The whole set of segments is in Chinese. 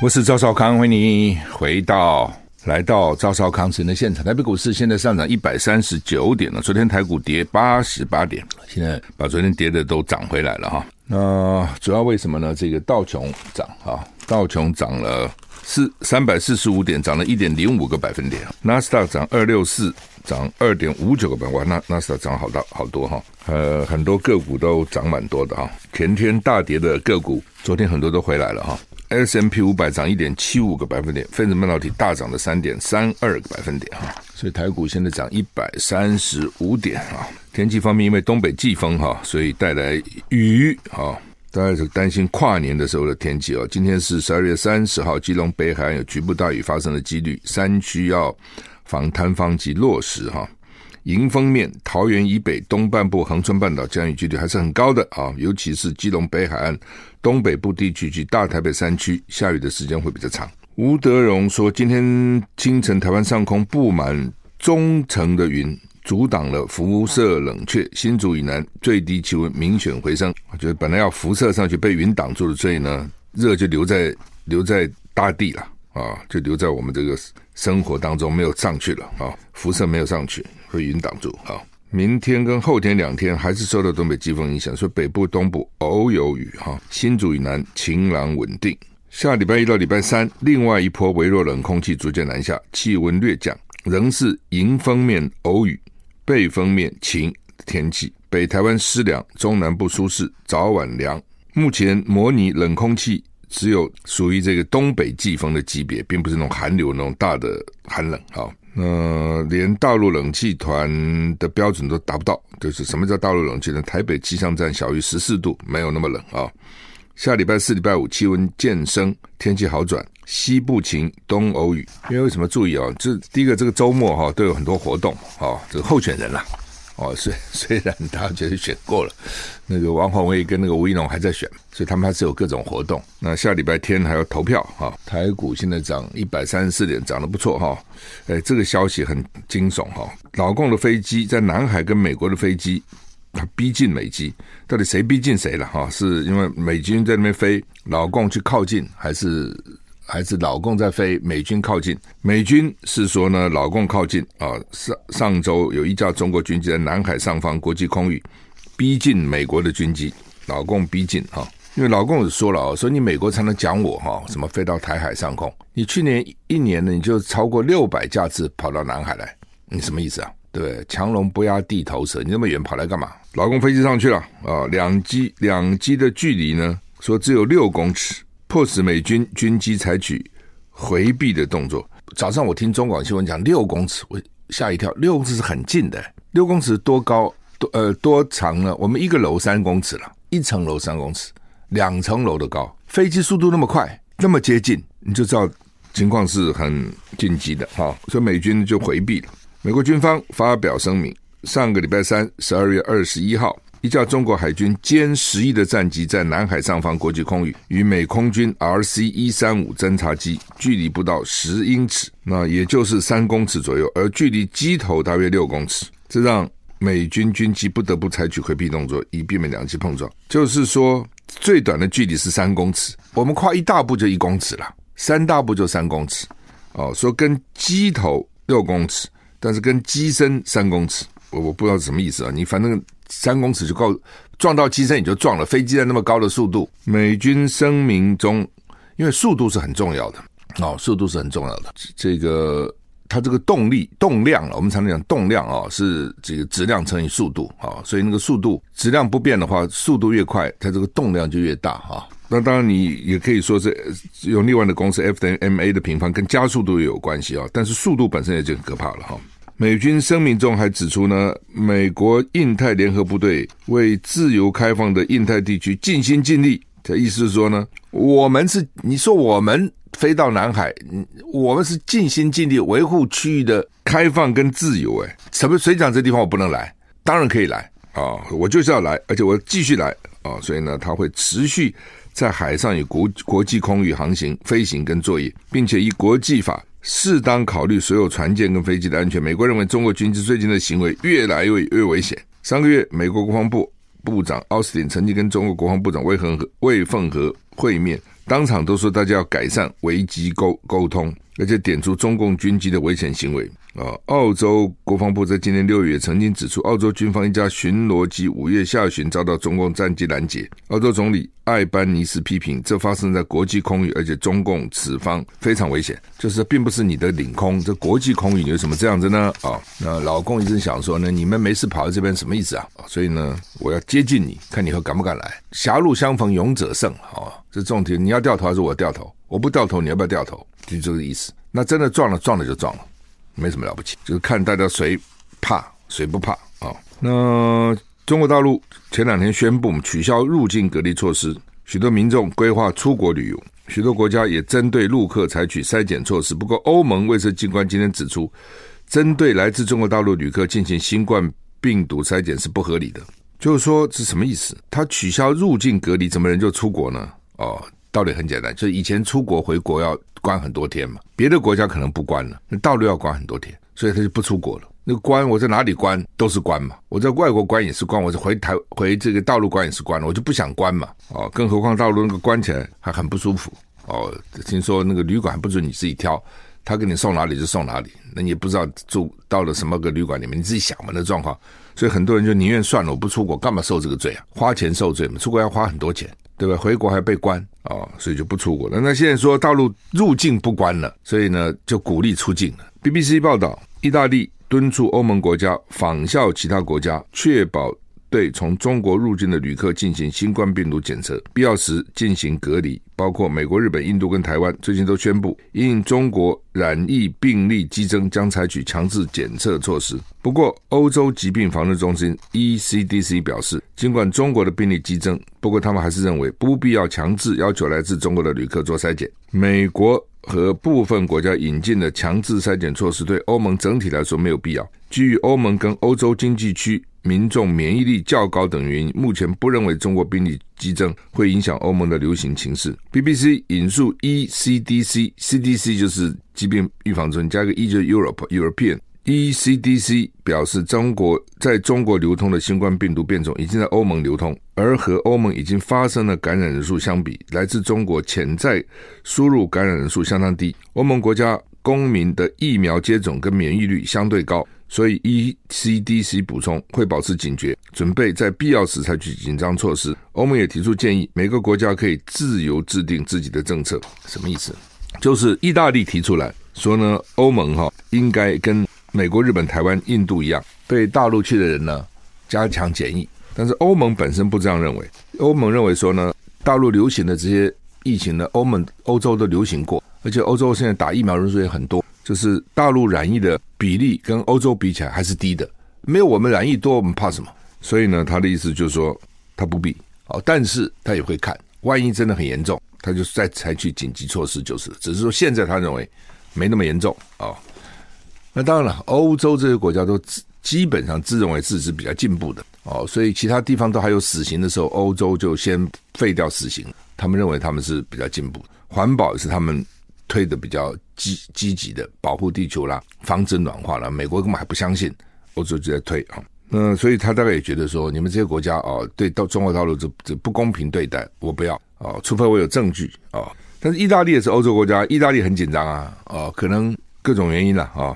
我是赵少康，欢迎你回到。来到赵少康城的现场，台北股市现在上涨一百三十九点了。昨天台股跌八十八点，现在把昨天跌的都涨回来了哈。那主要为什么呢？这个道琼涨啊，道琼涨了四三百四十五点，涨了一点零五个百分点。纳斯达涨二六四，涨二点五九个百分点。哇，那纳斯达涨好大好多哈。呃，很多个股都涨蛮多的哈。前天大跌的个股，昨天很多都回来了哈。S M P 五百涨一点七五个百分点，分子半导体大涨了三点三二个百分点哈，所以台股现在涨一百三十五点啊。天气方面，因为东北季风哈，所以带来雨哈，大家是担心跨年的时候的天气哦。今天是十二月三十号，基隆北海岸有局部大雨发生的几率，山区要防坍方及落石哈。迎风面，桃园以北东半部恒春半岛降雨几率还是很高的啊，尤其是基隆北海岸东北部地区及大台北山区，下雨的时间会比较长。吴德荣说，今天清晨台湾上空布满中层的云，阻挡了辐射冷却，新竹以南最低气温明显回升。我觉得本来要辐射上去，被云挡住了，所以呢，热就留在留在大地了啊，就留在我们这个生活当中没有上去了啊，辐射没有上去。会云挡住，好，明天跟后天两天还是受到东北季风影响，所以北部、东部偶有雨，哈，新竹以南晴朗稳定。下礼拜一到礼拜三，另外一波微弱冷空气逐渐南下，气温略降，仍是迎风面偶雨，背风面晴天气。北台湾湿凉，中南部舒适，早晚凉。目前模拟冷空气只有属于这个东北季风的级别，并不是那种寒流那种大的寒冷，好。呃，连大陆冷气团的标准都达不到，就是什么叫大陆冷气呢？台北气象站小于十四度，没有那么冷啊、下礼拜四、礼拜五气温渐升，天气好转，西部晴，东偶雨。因为为什么注意啊、这第一个，这个周末哈、都有很多活动啊、这个候选人啦。哦，虽虽然他觉得选过了，那个王鸿薇跟那个吴怡农还在选，所以他们还是有各种活动。那下礼拜天还要投票哈。台股现在涨一百三十四点，涨得不错哈。哎，这个消息很惊悚哈。老共的飞机在南海跟美国的飞机，他逼近美机，到底谁逼近谁了哈？是因为美军在那边飞，老共去靠近，还是？还是老共在飞，美军靠近。美军是说呢，老共靠近啊。上上周有一架中国军机在南海上方国际空域逼近美国的军机，老共逼近哈。因为老共也说了啊，说你美国才能讲我哈，什么飞到台海上空？你去年一年呢，你就超过六百架次跑到南海来，你什么意思啊？对？强龙不压地头蛇，你那么远跑来干嘛？老共飞机上去了啊，两机两机的距离呢，说只有六公尺。迫使美军军机采取回避的动作。早上我听中广新闻讲六公尺，我吓一跳。六公尺是很近的，六公尺多高？多呃多长呢？我们一个楼三公尺了，一层楼三公尺，两层楼的高。飞机速度那么快，那么接近，你就知道情况是很紧急的哈。所以美军就回避了。美国军方发表声明，上个礼拜三，十二月二十一号。一架中国海军歼十一的战机在南海上方国际空域与美空军 RC 一三五侦察机距离不到十英尺，那也就是三公尺左右，而距离机头大约六公尺，这让美军军机不得不采取回避动作，以避免两机碰撞。就是说，最短的距离是三公尺，我们跨一大步就一公尺了，三大步就三公尺。哦，说跟机头六公尺，但是跟机身三公尺，我我不知道什么意思啊，你反正。三公尺就够撞到机身，你就撞了。飞机在那么高的速度，美军声明中，因为速度是很重要的哦，速度是很重要的。这个它这个动力动量啊，我们常常讲动量啊，是这个质量乘以速度啊，所以那个速度质量不变的话，速度越快，它这个动量就越大哈。那当然你也可以说是用另外的公式 F 等于 ma 的平方跟加速度也有关系啊，但是速度本身也就很可怕了哈。美军声明中还指出呢，美国印太联合部队为自由开放的印太地区尽心尽力。这意思是说呢，我们是你说我们飞到南海，我们是尽心尽力维护区域的开放跟自由。哎，什么谁讲这地方我不能来？当然可以来啊、我就是要来，而且我继续来啊、所以呢，他会持续在海上以国国际空域航行、飞行跟作业，并且以国际法。适当考虑所有船舰跟飞机的安全。美国认为中国军机最近的行为越来越越危险。上个月，美国国防部部长奥斯汀曾经跟中国国防部长魏恒和魏凤和会面，当场都说大家要改善危机沟沟通，而且点出中共军机的危险行为。啊，澳洲国防部在今年六月曾经指出，澳洲军方一架巡逻机五月下旬遭到中共战机拦截。澳洲总理艾班尼斯批评，这发生在国际空域，而且中共此方非常危险，就是并不是你的领空，这国际空域有什么这样子呢？啊，那老共一直想说呢，你们没事跑到这边什么意思啊？所以呢，我要接近你，看你以后敢不敢来。狭路相逢勇者胜，啊，这重点，你要掉头还是我掉头？我不掉头，你要不要掉头？就这个意思。那真的撞了，撞了就撞了。没什么了不起，就是看大家谁怕谁不怕啊、那中国大陆前两天宣布取消入境隔离措施，许多民众规划出国旅游，许多国家也针对陆客采取筛检措施。不过，欧盟卫生机关今天指出，针对来自中国大陆旅客进行新冠病毒筛检是不合理的。就是说，是什么意思？他取消入境隔离，怎么人就出国呢？哦。道理很简单，就是以前出国回国要关很多天嘛，别的国家可能不关了，那大陆要关很多天，所以他就不出国了。那个关我在哪里关都是关嘛，我在外国关也是关，我是回台回这个大陆关也是关，我就不想关嘛。哦，更何况大陆那个关起来还很不舒服。哦，听说那个旅馆不准你自己挑，他给你送哪里就送哪里，那你也不知道住到了什么个旅馆里面，你自己想嘛那状况。所以很多人就宁愿算了，我不出国，干嘛受这个罪啊？花钱受罪嘛，出国要花很多钱。对吧？回国还被关啊、所以就不出国了。那现在说大陆入境不关了，所以呢就鼓励出境了。BBC 报道，意大利敦促欧盟国家仿效其他国家，确保。对从中国入境的旅客进行新冠病毒检测，必要时进行隔离。包括美国、日本、印度跟台湾，最近都宣布因中国染疫病例激增，将采取强制检测措施。不过，欧洲疾病防治中心 （ECDC） 表示，尽管中国的病例激增，不过他们还是认为不必要强制要求来自中国的旅客做筛检。美国和部分国家引进的强制筛检措施，对欧盟整体来说没有必要。基于欧盟跟欧洲经济区。民众免疫力较高等原因，目前不认为中国病例激增会影响欧盟的流行情势。BBC 引述 ECDC，CDC 就是疾病预防中心，加个 E 就是 Europe European。ECDC 表示，中国在中国流通的新冠病毒变种已经在欧盟流通，而和欧盟已经发生的感染人数相比，来自中国潜在输入感染人数相当低。欧盟国家公民的疫苗接种跟免疫力相对高。所以，ECDC 补充会保持警觉，准备在必要时采取紧张措施。欧盟也提出建议，每个国家可以自由制定自己的政策。什么意思？就是意大利提出来说呢，欧盟哈应该跟美国、日本、台湾、印度一样，对大陆去的人呢加强检疫。但是欧盟本身不这样认为，欧盟认为说呢，大陆流行的这些疫情呢，欧盟、欧洲都流行过，而且欧洲现在打疫苗人数也很多。就是大陆染疫的比例跟欧洲比起来还是低的，没有我们染疫多，我们怕什么？所以呢，他的意思就是说他不必哦，但是他也会看，万一真的很严重，他就再采取紧急措施就是。只是说现在他认为没那么严重、哦。那当然了，欧洲这些国家都基本上自认为自己是比较进步的哦，所以其他地方都还有死刑的时候，欧洲就先废掉死刑，他们认为他们是比较进步，环保也是他们。推的比较积积极的保护地球啦，防止暖化啦。美国根本还不相信，欧洲就在推啊。那所以他大概也觉得说，你们这些国家哦，对到中国大陆这这不公平对待，我不要哦，除非我有证据哦。但是意大利也是欧洲国家，意大利很紧张啊，哦，可能各种原因啦啊，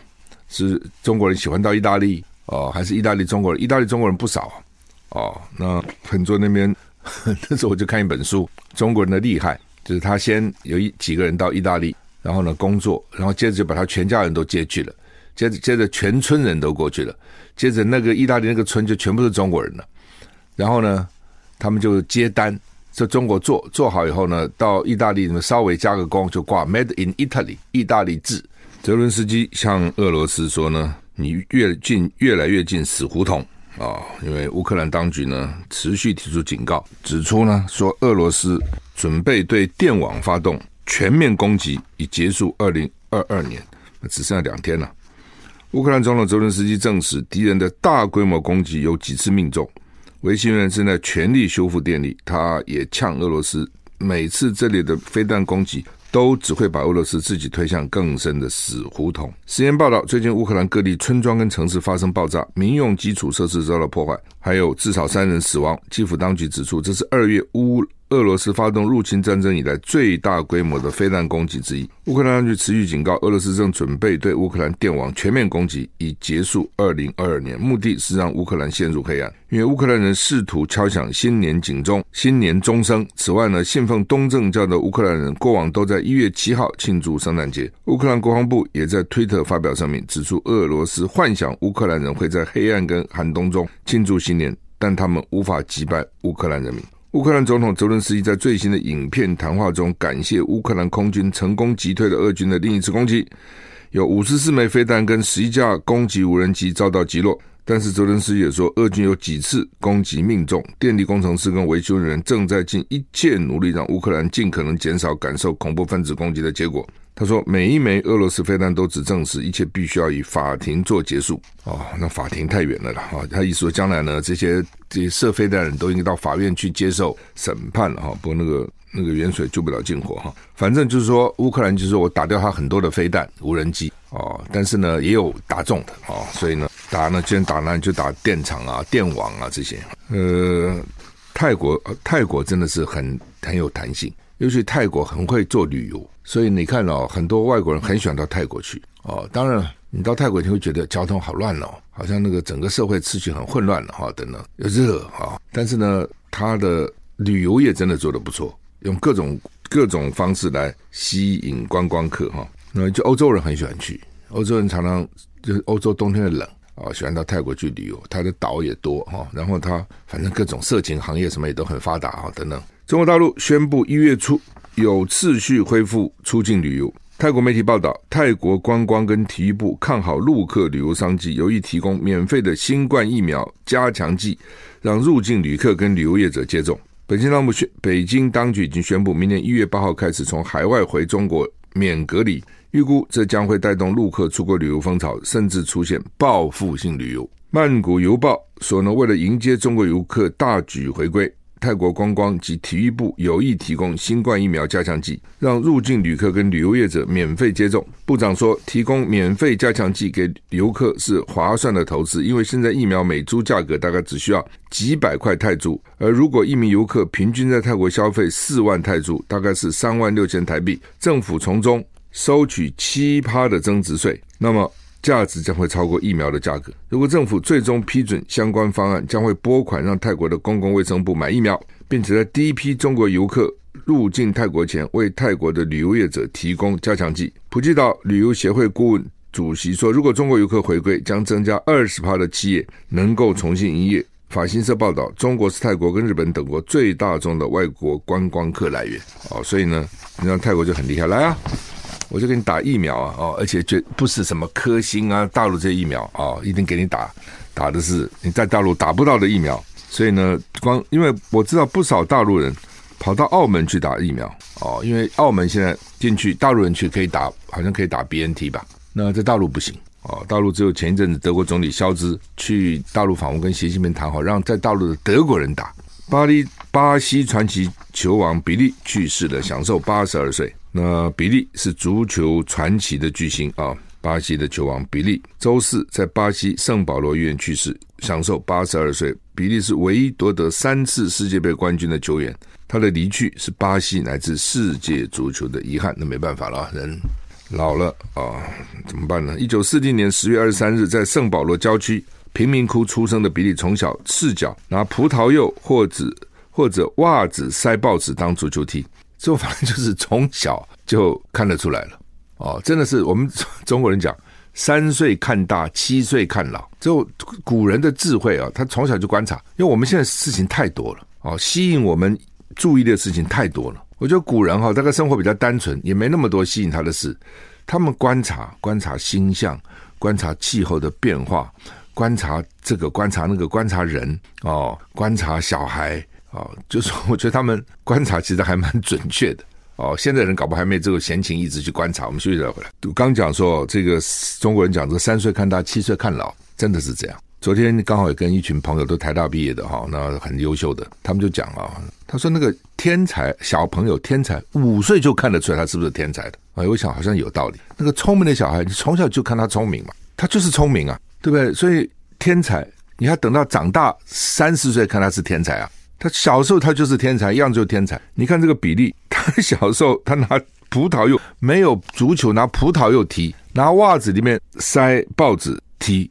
是中国人喜欢到意大利哦，还是意大利中国人？意大利中国人不少哦。那很多那边 那时候我就看一本书，中国人的厉害，就是他先有一几个人到意大利。然后呢，工作，然后接着就把他全家人都接去了，接着接着全村人都过去了，接着那个意大利那个村就全部是中国人了，然后呢，他们就接单，在中国做做好以后呢，到意大利里面稍微加个工就挂 Made in Italy，意大利制。泽伦斯基向俄罗斯说呢，你越近越来越近死胡同啊、因为乌克兰当局呢持续提出警告，指出呢说俄罗斯。准备对电网发动全面攻击，已结束二零二二年。只剩下两天了。乌克兰总统泽伦斯基证实，敌人的大规模攻击有几次命中。维新人正在全力修复电力，他也呛俄罗斯，每次这里的飞弹攻击都只会把俄罗斯自己推向更深的死胡同。实验报道，最近乌克兰各地村庄跟城市发生爆炸，民用基础设施遭到破坏，还有至少三人死亡。基辅当局指出，这是二月乌。俄罗斯发动入侵战争以来最大规模的飞弹攻击之一。乌克兰当局持续警告，俄罗斯正准备对乌克兰电网全面攻击，以结束二零二二年。目的是让乌克兰陷入黑暗，因为乌克兰人试图敲响新年警钟、新年钟声。此外呢，信奉东正教的乌克兰人过往都在一月七号庆祝圣诞节。乌克兰国防部也在推特发表声明，指出俄罗斯幻想乌克兰人会在黑暗跟寒冬中庆祝新年，但他们无法击败乌克兰人民。乌克兰总统泽伦斯基在最新的影片谈话中，感谢乌克兰空军成功击退了俄军的另一次攻击，有五十四枚飞弹跟十一架攻击无人机遭到击落。但是泽伦斯基也说，俄军有几次攻击命中，电力工程师跟维修人员正在尽一切努力，让乌克兰尽可能减少感受恐怖分子攻击的结果。他说：“每一枚俄罗斯飞弹都只证实一切必须要以法庭做结束。”哦，那法庭太远了啦！哈，他意思说将来呢，这些这些射飞弹的人都应该到法院去接受审判了哈。不过那个那个远水救不了近火哈。反正就是说，乌克兰就是我打掉他很多的飞弹、无人机哦，但是呢也有打中的哦，所以呢打呢，既然打呢就打电厂啊、电网啊这些。呃，泰国泰国真的是很很有弹性，尤其泰国很会做旅游。所以你看哦，很多外国人很喜欢到泰国去哦。当然，你到泰国你会觉得交通好乱哦，好像那个整个社会秩序很混乱了哈，等等，又热哈。但是呢，他的旅游业真的做得不错，用各种各种方式来吸引观光客哈。那就欧洲人很喜欢去，欧洲人常常就是欧洲冬天的冷啊，喜欢到泰国去旅游。他的岛也多哈，然后他反正各种色情行业什么也都很发达啊，等等。中国大陆宣布一月初。有次序恢复出境旅游。泰国媒体报道，泰国观光跟体育部看好陆客旅游商机，有意提供免费的新冠疫苗加强剂，让入境旅客跟旅游业者接种。北京当局宣，北京当局已经宣布，明年一月八号开始，从海外回中国免隔离。预估这将会带动陆客出国旅游风潮，甚至出现报复性旅游。曼谷邮报说呢，为了迎接中国游客大举回归。泰国观光及体育部有意提供新冠疫苗加强剂，让入境旅客跟旅游业者免费接种。部长说，提供免费加强剂给游客是划算的投资，因为现在疫苗每株价格大概只需要几百块泰铢，而如果一名游客平均在泰国消费四万泰铢，大概是三万六千台币，政府从中收取七趴的增值税，那么。价值将会超过疫苗的价格。如果政府最终批准相关方案，将会拨款让泰国的公共卫生部买疫苗，并且在第一批中国游客入境泰国前，为泰国的旅游业者提供加强剂。普吉岛旅游协会顾问主席说：“如果中国游客回归，将增加二十趴的企业能够重新营业。”法新社报道，中国是泰国跟日本等国最大宗的外国观光客来源。哦，所以呢，你让泰国就很厉害，来啊！我就给你打疫苗啊，哦，而且绝不是什么科兴啊，大陆这些疫苗啊，一定给你打，打的是你在大陆打不到的疫苗。所以呢，光因为我知道不少大陆人跑到澳门去打疫苗哦，因为澳门现在进去大陆人去可以打，好像可以打 BNT 吧？那在大陆不行哦，大陆只有前一阵子德国总理肖兹去大陆访问，跟习近平谈好，让在大陆的德国人打。巴黎巴西传奇球王比利去世了，享寿八十二岁。那比利是足球传奇的巨星啊，巴西的球王比利，周四在巴西圣保罗医院去世，享寿八十二岁。比利是唯一夺得三次世界杯冠军的球员，他的离去是巴西乃至世界足球的遗憾。那没办法了，人老了啊，怎么办呢？一九四零年十月二十三日，在圣保罗郊区贫民窟出生的比利，从小赤脚拿葡萄柚或者或者袜子塞报纸当足球踢。这反正就是从小就看得出来了哦，真的是我们中国人讲“三岁看大，七岁看老”。就古人的智慧啊，他从小就观察，因为我们现在事情太多了哦，吸引我们注意的事情太多了。我觉得古人哈，大概生活比较单纯，也没那么多吸引他的事。他们观察、观察星象，观察气候的变化，观察这个，观察那个，观察人哦，观察小孩。哦，就是我觉得他们观察其实还蛮准确的。哦，现在人搞不还没这个闲情逸致去观察。我们休息再回来。我刚讲说这个中国人讲这三岁看大，七岁看老，真的是这样。昨天刚好也跟一群朋友都台大毕业的哈，那很优秀的，他们就讲啊，他说那个天才小朋友天才五岁就看得出来他是不是天才的。哎，我想好像有道理。那个聪明的小孩，你从小就看他聪明嘛，他就是聪明啊，对不对？所以天才，你要等到长大三十岁看他是天才啊？他小时候他就是天才，一样就是天才。你看这个比利，他小时候他拿葡萄柚没有足球，拿葡萄柚踢，拿袜子里面塞报纸踢，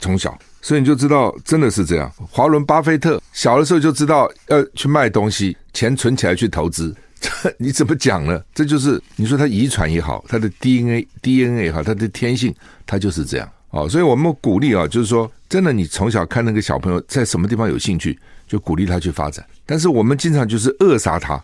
从小。所以你就知道，真的是这样。华伦巴菲特小的时候就知道要去卖东西，钱存起来去投资。这 你怎么讲呢？这就是你说他遗传也好，他的 DNA DNA 也好，他的天性，他就是这样。哦，所以我们鼓励啊，就是说，真的，你从小看那个小朋友在什么地方有兴趣，就鼓励他去发展。但是我们经常就是扼杀他，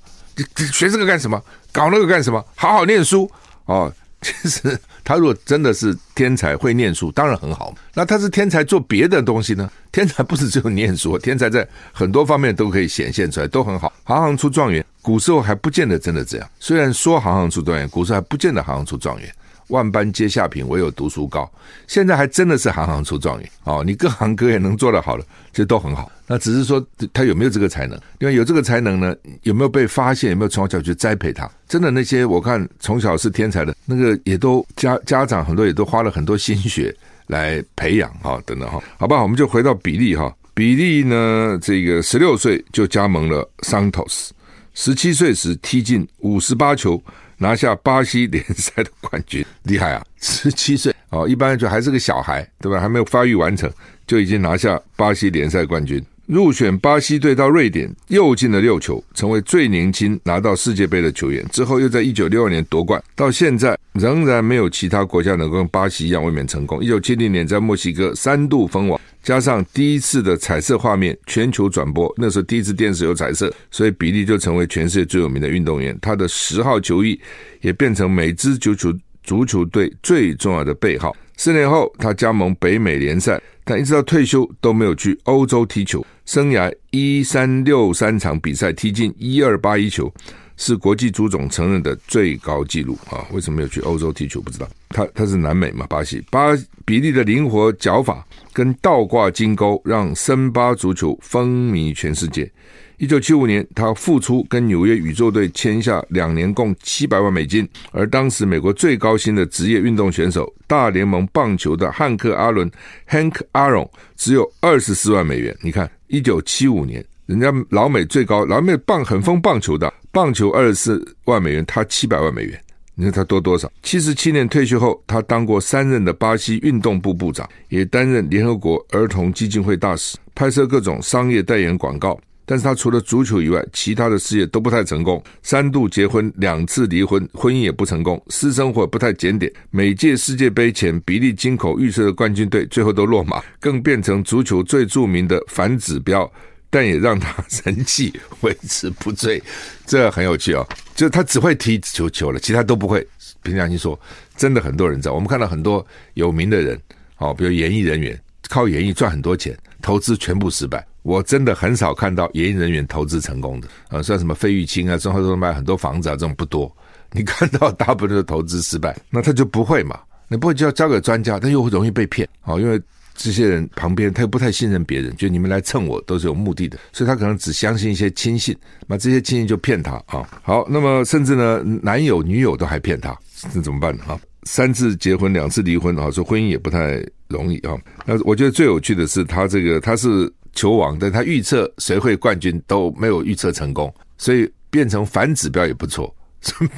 学这个干什么？搞那个干什么？好好念书哦。其实他如果真的是天才，会念书，当然很好。那他是天才做别的东西呢？天才不是只有念书，天才在很多方面都可以显现出来，都很好。行行出状元，古时候还不见得真的这样。虽然说行行出状元，古时候还不见得行行出状元。万般皆下品，唯有读书高。现在还真的是行行出状元哦！你各行各业能做得好了，这都很好。那只是说他有没有这个才能？因为有这个才能呢，有没有被发现？有没有从小去栽培他？真的那些我看从小是天才的那个，也都家家长很多也都花了很多心血来培养哈，等等哈。好吧，我们就回到比利哈。比利呢，这个十六岁就加盟了桑托斯，十七岁时踢进五十八球。拿下巴西联赛的冠军，厉害啊！十七岁哦，一般就还是个小孩，对吧？还没有发育完成，就已经拿下巴西联赛冠军。入选巴西队到瑞典，又进了六球，成为最年轻拿到世界杯的球员。之后又在一九六二年夺冠，到现在仍然没有其他国家能够跟巴西一样卫冕成功。一九七零年在墨西哥三度封王。加上第一次的彩色画面全球转播，那时候第一次电视有彩色，所以比利就成为全世界最有名的运动员。他的十号球衣也变成每支足球足球队最重要的背号。四年后，他加盟北美联赛，但一直到退休都没有去欧洲踢球。生涯一三六三场比赛踢进一二八一球。是国际足总承认的最高纪录啊！为什么没有去欧洲踢球？不知道。他他是南美嘛，巴西。巴比利的灵活脚法跟倒挂金钩，让森巴足球风靡全世界。一九七五年，他复出跟纽约宇宙队签下两年共七百万美金，而当时美国最高薪的职业运动选手，大联盟棒球的汉克·阿伦 （Hank Aaron） 只有二十四万美元。你看，一九七五年。人家老美最高，老美棒很疯棒球的，棒球二十四万美元，他七百万美元，你看他多多少？七十七年退休后，他当过三任的巴西运动部部长，也担任联合国儿童基金会大使，拍摄各种商业代言广告。但是他除了足球以外，其他的事业都不太成功，三度结婚，两次离婚，婚姻也不成功，私生活不太检点。每届世界杯前，比利金口预测的冠军队最后都落马，更变成足球最著名的反指标。但也让他人气维持不醉，这很有趣哦。就他只会踢球球了，其他都不会。凭良心说，真的很多人在。我们看到很多有名的人，哦，比如演艺人员，靠演艺赚很多钱，投资全部失败。我真的很少看到演艺人员投资成功的啊，像什么费玉清啊，之后都卖很多房子啊，这种不多。你看到大部分的投资失败，那他就不会嘛？你不会就要交给专家，他又容易被骗啊，因为。这些人旁边，他又不太信任别人，就你们来蹭我都是有目的的，所以他可能只相信一些亲信，那这些亲信就骗他啊。好，那么甚至呢，男友女友都还骗他，那怎么办呢？啊，三次结婚，两次离婚啊，说婚姻也不太容易啊。那我觉得最有趣的是，他这个他是球王，但他预测谁会冠军都没有预测成功，所以变成反指标也不错。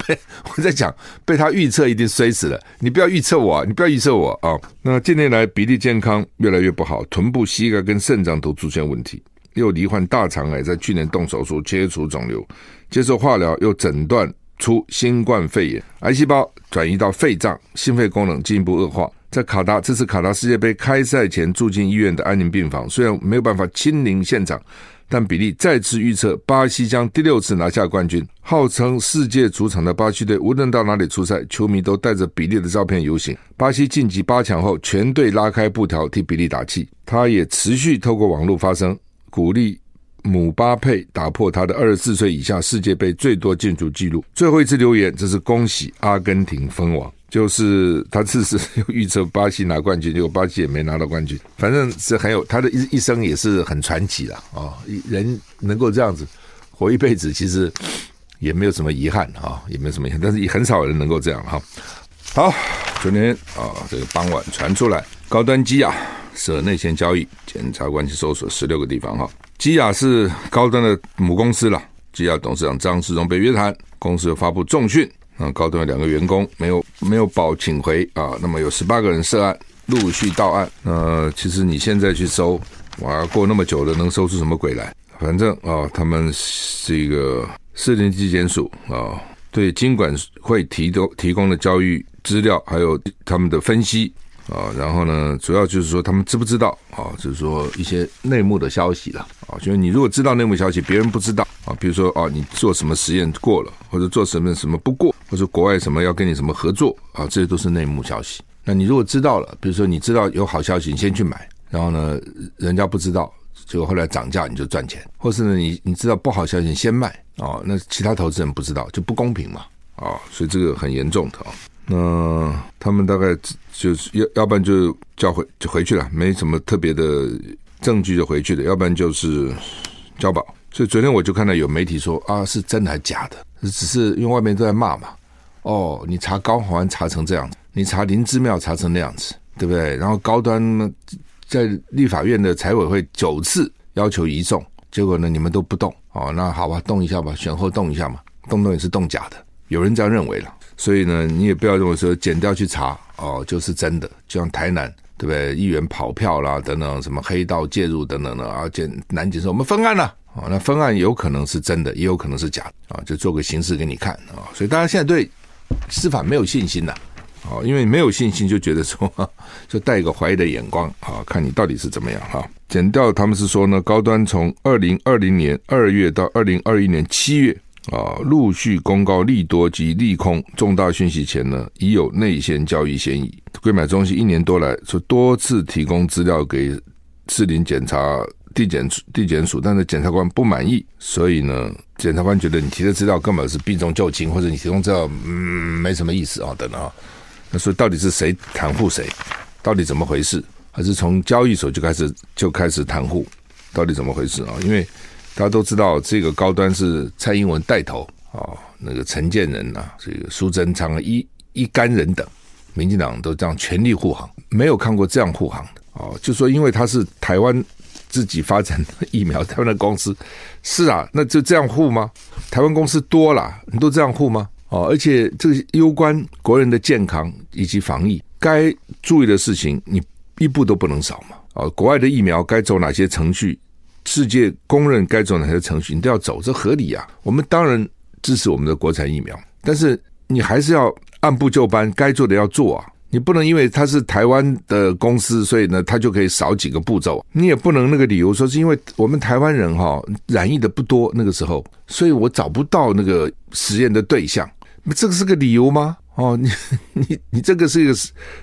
被我在讲，被他预测一定摔死了。你不要预测我，啊你不要预测我啊！那近年来比利健康越来越不好，臀部、膝盖跟肾脏都出现问题，又罹患大肠癌，在去年动手术切除肿瘤，接受化疗又诊断出新冠肺炎，癌细胞转移到肺脏，心肺功能进一步恶化。在卡达，这次卡达世界杯开赛前住进医院的安宁病房，虽然没有办法亲临现场。但比利再次预测，巴西将第六次拿下冠军。号称世界主场的巴西队，无论到哪里出赛，球迷都带着比利的照片游行。巴西晋级八强后，全队拉开布条替比利打气。他也持续透过网络发声，鼓励姆巴佩打破他的二十四岁以下世界杯最多进球纪录。最后一次留言，这是恭喜阿根廷封王。就是他这次又预测巴西拿冠军，结果巴西也没拿到冠军。反正是很有他的一一生也是很传奇了啊、哦！人能够这样子活一辈子，其实也没有什么遗憾啊、也没有什么遗憾。但是也很少人能够这样哈、好，昨天啊，这个傍晚传出来，高端基亚涉内线交易，检察官去搜索十六个地方哈。基亚是高端的母公司了，基亚董事长张世忠被约谈，公司又发布重讯。啊，高端有两个员工没有没有保请回啊，那么有十八个人涉案，陆续到案。呃，其实你现在去搜，哇，过那么久了，能搜出什么鬼来？反正啊，他们是一个士林地检署啊，对经管会提供提供的交易资料，还有他们的分析啊，然后呢，主要就是说他们知不知道啊，就是说一些内幕的消息了啊，就是你如果知道内幕消息，别人不知道啊，比如说啊，你做什么实验过了，或者做什么什么不过。或者国外什么要跟你什么合作啊，这些都是内幕消息。那你如果知道了，比如说你知道有好消息，你先去买，然后呢，人家不知道，结果后来涨价，你就赚钱。或是呢，你你知道不好消息，你先卖啊，那其他投资人不知道就不公平嘛啊，所以这个很严重的啊。那他们大概就是要要不然就叫回就回去了，没什么特别的证据就回去了，要不然就是交保。所以昨天我就看到有媒体说啊，是真的还是假的？只是因为外面都在骂嘛。哦，你查高虹安查成这样子，你查林姿妙查成那样子，对不对？然后高端呢，在立法院的财委会九次要求移送，结果呢，你们都不动。哦，那好吧，动一下吧，选后动一下嘛，动动也是动假的，有人这样认为了。所以呢，你也不要认为说检调去查哦，就是真的。就像台南，对不对？议员跑票啦，等等，什么黑道介入等等的啊，检南检说我们分案了。啊，那分案有可能是真的，也有可能是假的啊，就做个形式给你看啊。所以大家现在对司法没有信心呐啊，因为没有信心，就觉得说，就带一个怀疑的眼光啊，看你到底是怎么样哈。检调他们是说呢，高端从二零二零年二月到二零二一年七月啊，陆续公告利多及利空重大讯息前呢，已有内线交易嫌疑。柜买中心一年多来，说多次提供资料给士林检察。地检署，地检署，但是检察官不满意，所以呢，检察官觉得你提的资料根本是避重就轻，或者你提供资料嗯没什么意思啊，等等啊。那所以到底是谁袒护谁？到底怎么回事？还是从交易所就开始就开始袒护？到底怎么回事啊？因为大家都知道，这个高端是蔡英文带头啊，那个陈建仁呐，这个苏贞昌一一干人等，民进党都这样全力护航，没有看过这样护航的啊。就说因为他是台湾。自己发展的疫苗，台湾的公司是啊，那就这样护吗？台湾公司多了，你都这样护吗？哦，而且这个攸关国人的健康以及防疫，该注意的事情你一步都不能少嘛。哦，国外的疫苗该走哪些程序？世界公认该走哪些程序，你都要走，这合理啊。我们当然支持我们的国产疫苗，但是你还是要按部就班，该做的要做啊。你不能因为他是台湾的公司，所以呢，他就可以少几个步骤。你也不能那个理由说是因为我们台湾人哈染疫的不多，那个时候，所以我找不到那个实验的对象。这个是个理由吗？哦，你你你这个是一个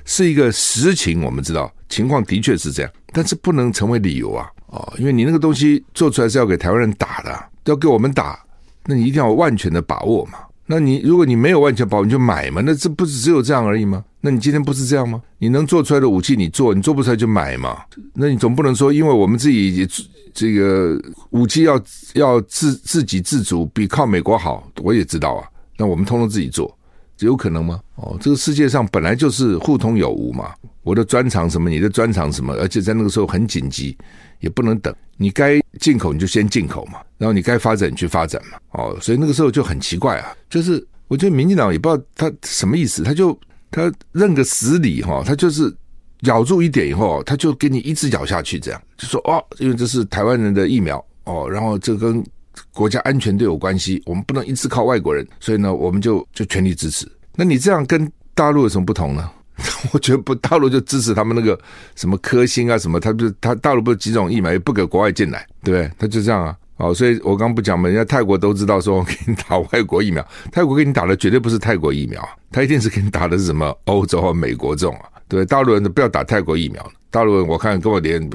是一个实情，我们知道情况的确是这样，但是不能成为理由啊！哦，因为你那个东西做出来是要给台湾人打的，要给我们打，那你一定要有万全的把握嘛。那你如果你没有万全保，你就买嘛？那这不是只有这样而已吗？那你今天不是这样吗？你能做出来的武器你做，你做不出来就买嘛？那你总不能说，因为我们自己这个武器要要自自给自足，比靠美国好。我也知道啊，那我们通通自己做，这有可能吗？哦，这个世界上本来就是互通有无嘛。我的专长什么，你的专长什么，而且在那个时候很紧急，也不能等。你该进口你就先进口嘛，然后你该发展你去发展嘛。哦，所以那个时候就很奇怪啊，就是我觉得民进党也不知道他什么意思，他就他认个死理哈，他就是咬住一点以后，他就给你一直咬下去，这样就说哦，因为这是台湾人的疫苗哦，然后这跟国家安全都有关系，我们不能一直靠外国人，所以呢，我们就就全力支持。那你这样跟大陆有什么不同呢？我觉得不，大陆就支持他们那个什么科兴啊什么，他不是他大陆不是几种疫苗也不给国外进来，对不对？他就这样啊，哦，所以我刚不讲嘛，人家泰国都知道说我给你打外国疫苗，泰国给你打的绝对不是泰国疫苗，他一定是给你打的是什么欧洲和美国这种啊，对，大陆人都不要打泰国疫苗，大陆人我看跟我连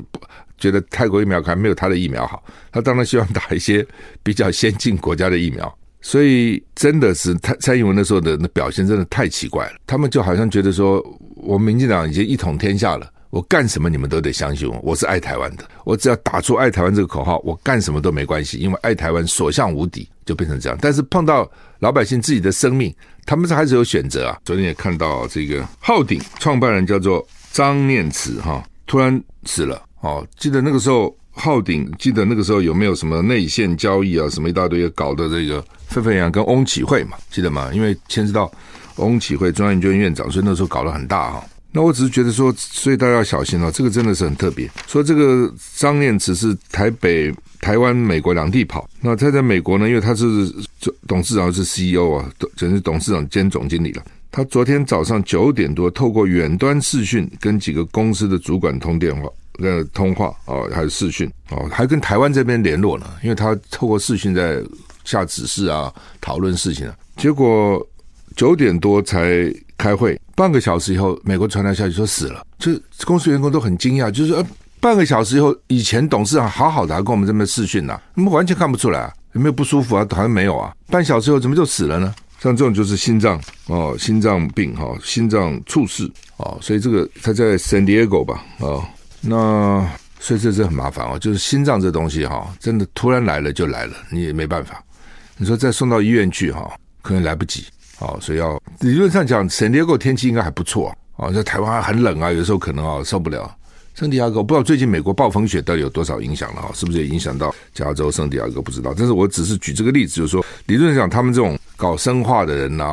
觉得泰国疫苗还没有他的疫苗好，他当然希望打一些比较先进国家的疫苗。所以真的是蔡蔡英文那时候的那表现真的太奇怪了，他们就好像觉得说，我们民进党已经一统天下了，我干什么你们都得相信我，我是爱台湾的，我只要打出爱台湾这个口号，我干什么都没关系，因为爱台湾所向无敌，就变成这样。但是碰到老百姓自己的生命，他们是还是有选择啊。昨天也看到这个浩鼎创办人叫做张念慈哈，突然死了哦，记得那个时候。浩鼎记得那个时候有没有什么内线交易啊？什么一大堆搞的这个沸沸扬，跟翁启慧嘛，记得吗？因为牵涉到翁启慧中央研究院院长，所以那时候搞得很大哈。那我只是觉得说，所以大家要小心哦，这个真的是很特别。说这个张念慈是台北、台湾、美国两地跑。那他在美国呢，因为他是董事长是 CEO 啊，等于是董事长兼总经理了。他昨天早上九点多，透过远端视讯跟几个公司的主管通电话。呃，通话哦，还是视讯哦，还跟台湾这边联络呢，因为他透过视讯在下指示啊，讨论事情啊。结果九点多才开会，半个小时以后，美国传来消息说死了，就公司员工都很惊讶，就是呃半个小时以后，以前董事长好好的还跟我们这边视讯呢，我们完全看不出来啊，有没有不舒服啊？好像没有啊，半小时以后怎么就死了呢？像这种就是心脏哦，心脏病哈，心脏猝死哦，所以这个他在 San Diego 吧啊。那所以这是很麻烦哦，就是心脏这东西哈，真的突然来了就来了，你也没办法。你说再送到医院去哈，可能来不及哦，所以要理论上讲，圣地亚哥天气应该还不错啊，在台湾很冷啊，有时候可能啊受不了。圣地亚哥不知道最近美国暴风雪到底有多少影响了哈，是不是也影响到加州圣地亚哥不知道，但是我只是举这个例子，就是说理论上他们这种搞生化的人啊。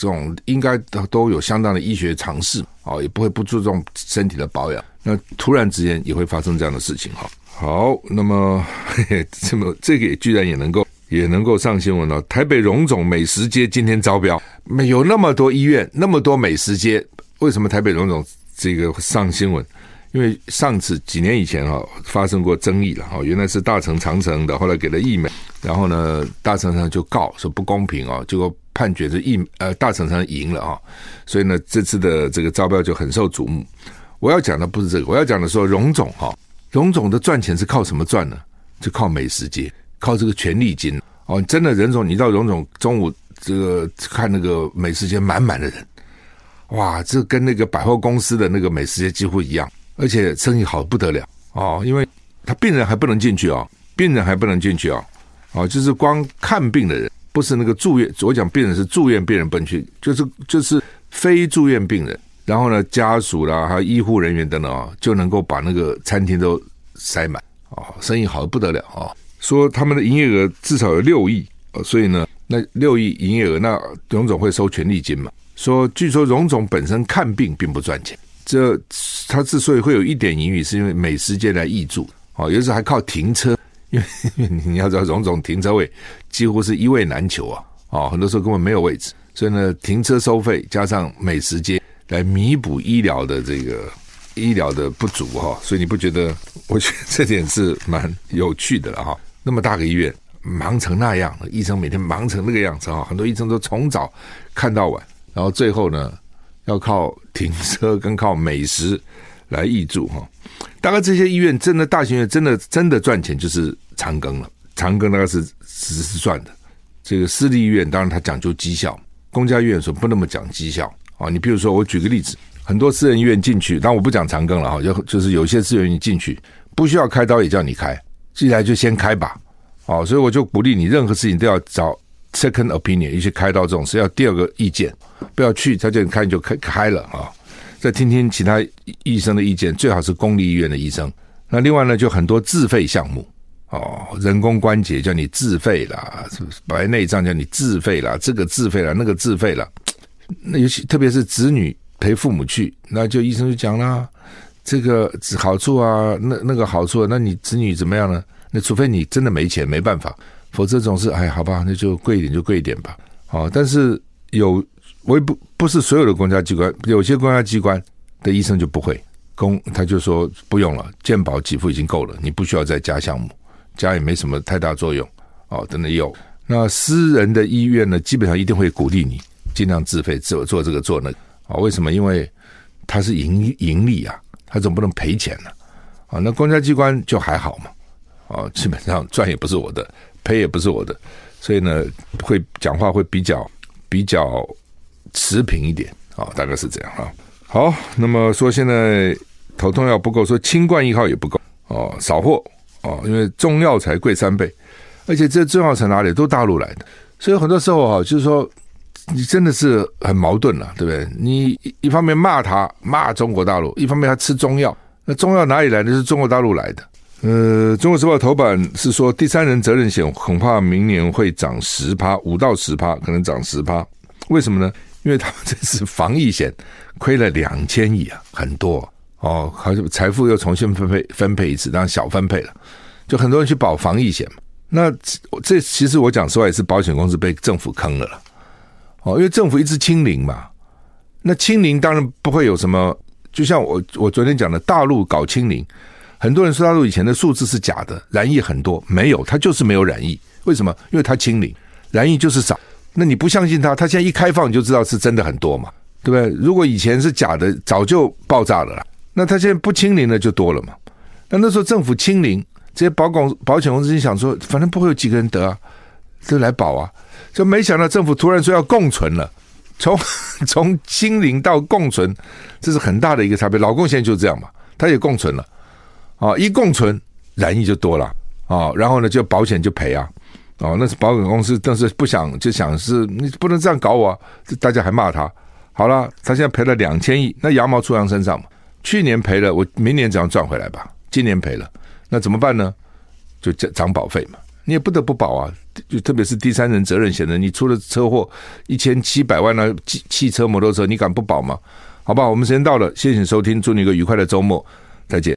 这种应该都都有相当的医学常识啊，也不会不注重身体的保养。那突然之间也会发生这样的事情哈。好，那么嘿嘿 这么这个也居然也能够也能够上新闻了。台北荣总美食街今天招标，没有那么多医院，那么多美食街，为什么台北荣总这个上新闻？因为上次几年以前哈发生过争议了哈，原来是大成长城的，后来给了义美，然后呢大成长就告说不公平啊，结果。判决是一呃大成成赢了啊，所以呢这次的这个招标就很受瞩目。我要讲的不是这个，我要讲的说荣总哈，荣总的赚钱是靠什么赚呢？就靠美食街，靠这个权利金哦。真的，任总，你到荣总中午这个看那个美食街满满的人，哇，这跟那个百货公司的那个美食街几乎一样，而且生意好不得了哦，因为他病人还不能进去哦，病人还不能进去哦，哦，就是光看病的人。不是那个住院，我讲病人是住院病人奔去，就是就是非住院病人，然后呢家属啦，还有医护人员等等啊，就能够把那个餐厅都塞满哦，生意好的不得了啊。说他们的营业额至少有六亿，所以呢，那六亿营业额，那荣总会收权利金嘛？说据说荣总本身看病并不赚钱，这他之所以会有一点盈余，是因为美食街来挹注啊，有时候还靠停车。因为你要知道，荣总停车位几乎是一位难求啊！哦，很多时候根本没有位置，所以呢，停车收费加上美食街来弥补医疗的这个医疗的不足哈，所以你不觉得？我觉得这点是蛮有趣的了哈。那么大个医院忙成那样，医生每天忙成那个样子啊，很多医生都从早看到晚，然后最后呢，要靠停车跟靠美食来挹注哈。大概这些医院真的大型医院真的真的赚钱就是长庚了，长庚大概是是是赚的。这个私立医院当然它讲究绩效，公家医院说不那么讲绩效啊。你比如说我举个例子，很多私人医院进去，但我不讲长庚了哈，就就是有些私人医院进去不需要开刀也叫你开，进来就先开吧。哦，所以我就鼓励你，任何事情都要找 second opinion，一些开刀这种事要第二个意见，不要去他就开就开开了啊。再听听其他医生的意见，最好是公立医院的医生。那另外呢，就很多自费项目哦，人工关节叫你自费啦，是不是？白内障叫你自费啦，这个自费啦，那个自费啦。那尤其特别是子女陪父母去，那就医生就讲啦，这个好处啊，那那个好处，那你子女怎么样呢？那除非你真的没钱，没办法，否则总是哎，好吧，那就贵一点就贵一点吧。哦，但是有。我也不不是所有的公家机关，有些公家机关的医生就不会公，他就说不用了，健保给付已经够了，你不需要再加项目，加也没什么太大作用哦。等等有，那私人的医院呢，基本上一定会鼓励你尽量自费做做这个做那个啊？为什么？因为他是盈盈利啊，他总不能赔钱呢。啊，那公家机关就还好嘛，啊，基本上赚也不是我的，赔也不是我的，所以呢，会讲话会比较比较持平一点。啊，大概是这样啊。好，那么说现在头痛药不够，说清冠一号也不够。哦，少货。哦，因为中药材贵三倍，而且这中药材哪里都大陆来的，所以很多时候啊，就是说。你真的是很矛盾了，对不对？你一方面骂他骂中国大陆，一方面他吃中药，那中药哪里来的？是中国大陆来的。呃，《中国时报》头版是说，第三人责任险恐怕明年会涨十趴，五到十趴，可能涨十趴。为什么呢？因为他们这次防疫险亏了两千亿啊，很多哦，好像财富又重新分配分配一次，当然小分配了，就很多人去保防疫险嘛。那这其实我讲实话也是保险公司被政府坑了了。哦，因为政府一直清零嘛，那清零当然不会有什么。就像我我昨天讲的，大陆搞清零，很多人说大陆以前的数字是假的，染疫很多，没有，他就是没有染疫。为什么？因为他清零，染疫就是少。那你不相信他，他现在一开放你就知道是真的很多嘛，对不对？如果以前是假的，早就爆炸了啦。那他现在不清零了就多了嘛。那那时候政府清零，这些保公保险公司就想说，反正不会有几个人得啊，就来保啊。就没想到政府突然说要共存了，从 从清零到共存，这是很大的一个差别。老共现在就这样嘛，他也共存了，啊，一共存染疫就多了啊，然后呢就保险就赔啊，哦，那是保险公司，但是不想就想是你不能这样搞我，大家还骂他，好了，他现在赔了两千亿，那羊毛出羊身上嘛，去年赔了，我明年怎样赚回来吧，今年赔了，那怎么办呢？就涨保费嘛。你也不得不保啊，就特别是第三人责任险的，你出了车祸一千七百万呢，汽汽车、摩托车，你敢不保吗？好吧，我们时间到了，谢谢收听，祝你一个愉快的周末，再见。